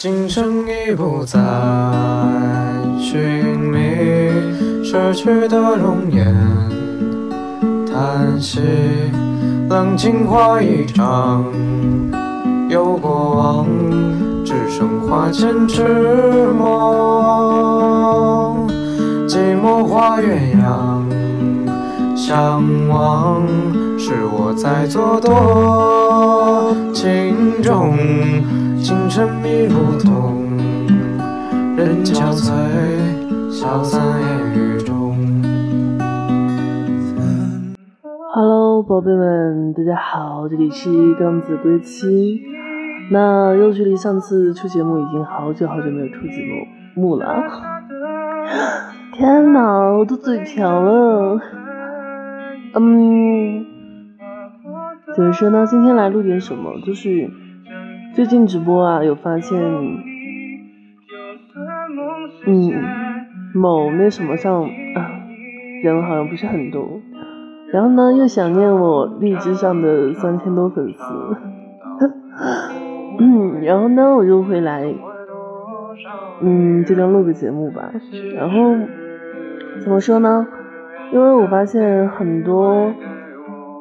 今生已不再寻觅失去的容颜，叹息冷清花一场，有过往，只剩花前痴梦，寂寞画鸳鸯，相望是我在做多情种。清晨迷路痛，人憔悴，消散烟雨中。Hello，宝贝们，大家好，这里是刚子归期。那又距离上次出节目已经好久好久没有出节目了。天哪，我都嘴瓢了。嗯，怎么说呢？今天来录点什么？就是最近直播啊，有发现，嗯，某那什么上啊，人好像不是很多。然后呢，又想念我荔枝上的三千多粉丝，嗯，然后呢，我就会来，嗯，这边录个节目吧。然后怎么说呢？因为我发现很多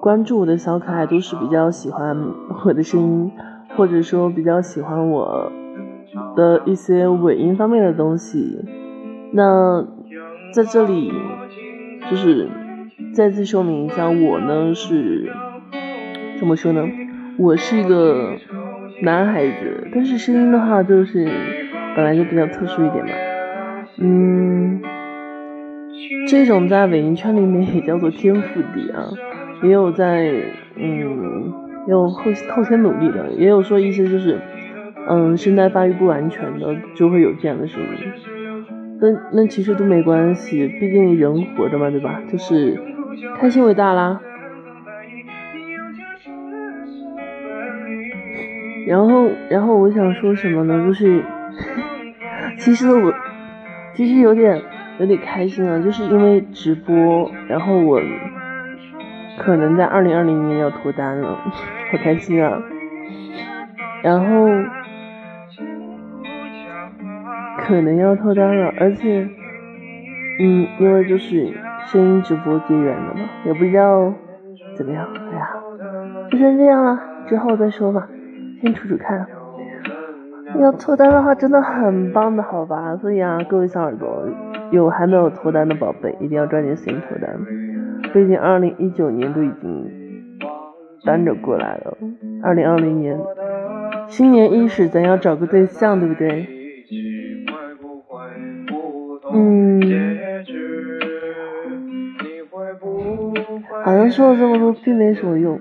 关注我的小可爱都是比较喜欢我的声音，或者说比较喜欢我的一些尾音方面的东西。那在这里就是。再次说明一下，我呢是怎么说呢？我是一个男孩子，但是声音的话就是本来就比较特殊一点嘛。嗯，这种在尾音圈里面也叫做天赋底啊，也有在嗯，有后后天努力的，也有说一些就是嗯声带发育不完全的就会有这样的声音。那那其实都没关系，毕竟人活着嘛，对吧？就是。开心伟大啦！然后，然后我想说什么呢？就是，其实我其实有点有点开心啊，就是因为直播，然后我可能在二零二零年要脱单了，好开心啊！然后可能要脱单了，而且，嗯，因为就是。声音直播结缘了嘛，也不知道怎么样。哎呀，就先这样了，之后再说吧，先处处看。要脱单的话，真的很棒的，好吧？所以啊，各位小耳朵，有还没有脱单的宝贝，一定要抓紧时间脱单。毕竟二零一九年都已经单着过来了，二零二零年新年伊始，咱要找个对象，对不对？嗯。好像说了这么多并没什么用，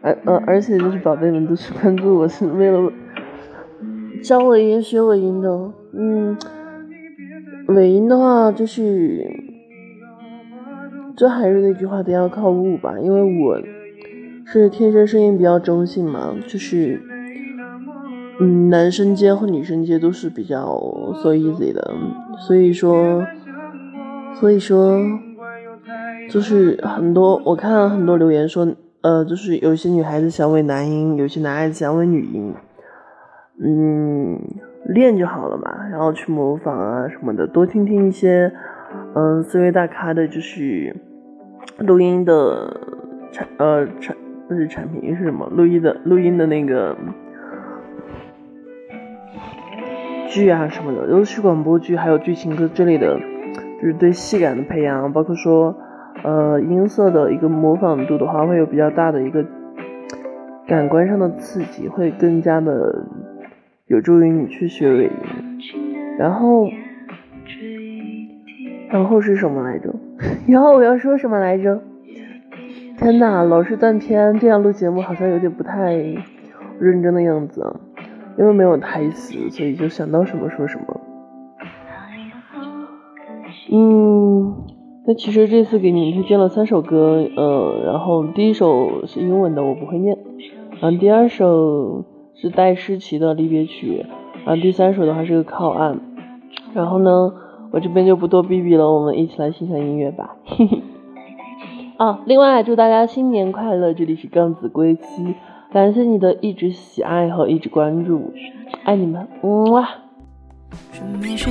而呃而且就是宝贝们都是关注我是为了教尾音学尾音的，嗯，尾音的话就是，这还是那句话，得要靠悟吧，因为我是天生声音比较中性嘛，就是嗯男生接和女生接都是比较 so easy 的，所以说所以说。就是很多，我看到很多留言说，呃，就是有些女孩子想为男音，有些男孩子想为女音，嗯，练就好了嘛，然后去模仿啊什么的，多听听一些，嗯、呃，思维大咖的，就是录音的产，呃，产不是产品是什么？录音的录音的那个剧啊什么的，尤其是广播剧还有剧情歌之类的，就是对戏感的培养，包括说。呃，音色的一个模仿度的话，会有比较大的一个感官上的刺激，会更加的有助于你去学尾音。然后，然后是什么来着？然后我要说什么来着？天呐，老是断片，这样录节目好像有点不太认真的样子啊。因为没有台词，所以就想到什么说什么。嗯。那其实这次给你们推荐了三首歌，呃，然后第一首是英文的，我不会念，然后第二首是戴诗琪的离别曲，然后第三首的话是个靠岸，然后呢，我这边就不多逼逼了，我们一起来欣赏音乐吧。啊，另外祝大家新年快乐，这里是杠子归期，感谢你的一直喜爱和一直关注，爱你们，么。是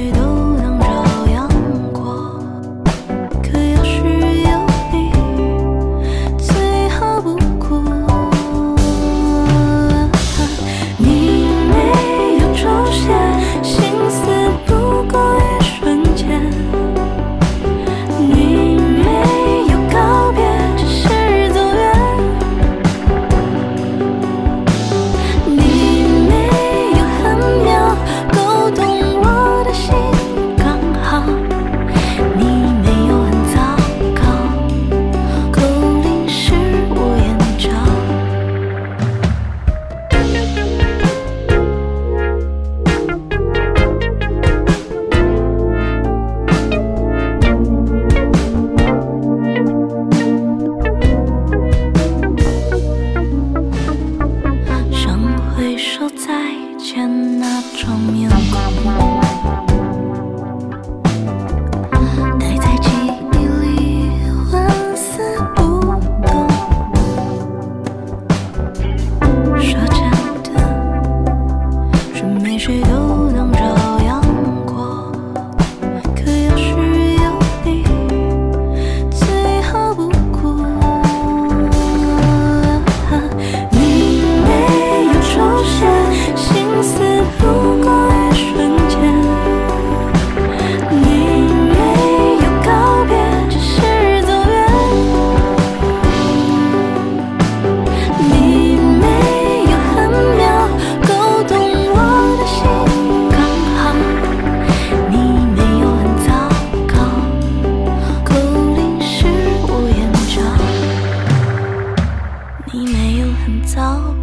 早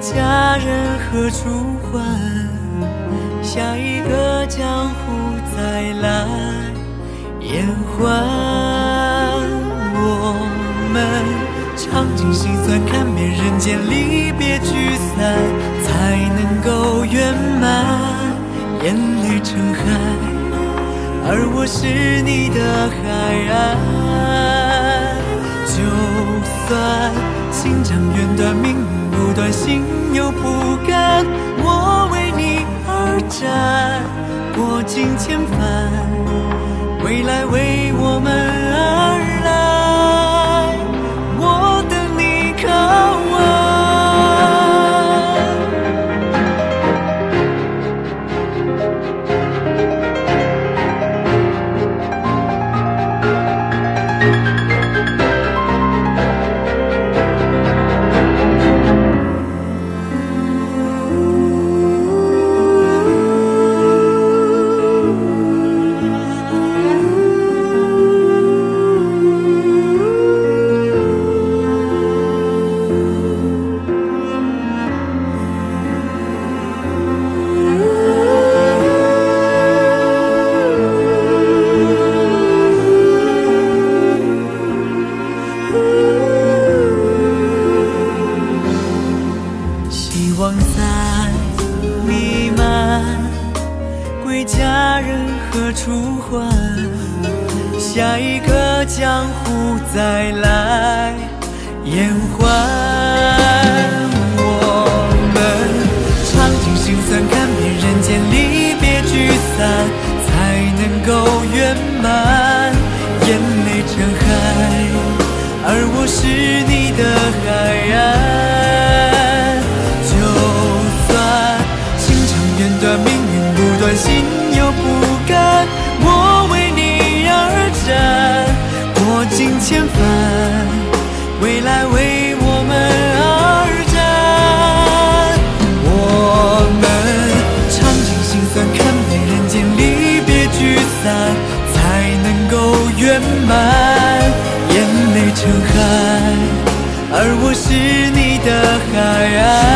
佳人何处问下一个江湖再来。延缓我们尝尽辛酸看遍人间离别聚散才能够圆满眼泪成海而我是你的海岸。就算今生缘短命。不断，心有不甘，我为你而战，过尽千帆，未来为我们。心有不甘，我为你而战，过尽千帆，未来为我们而战。我们尝尽心酸，看遍人间离别聚散，才能够圆满。眼泪成海，而我是你的海岸。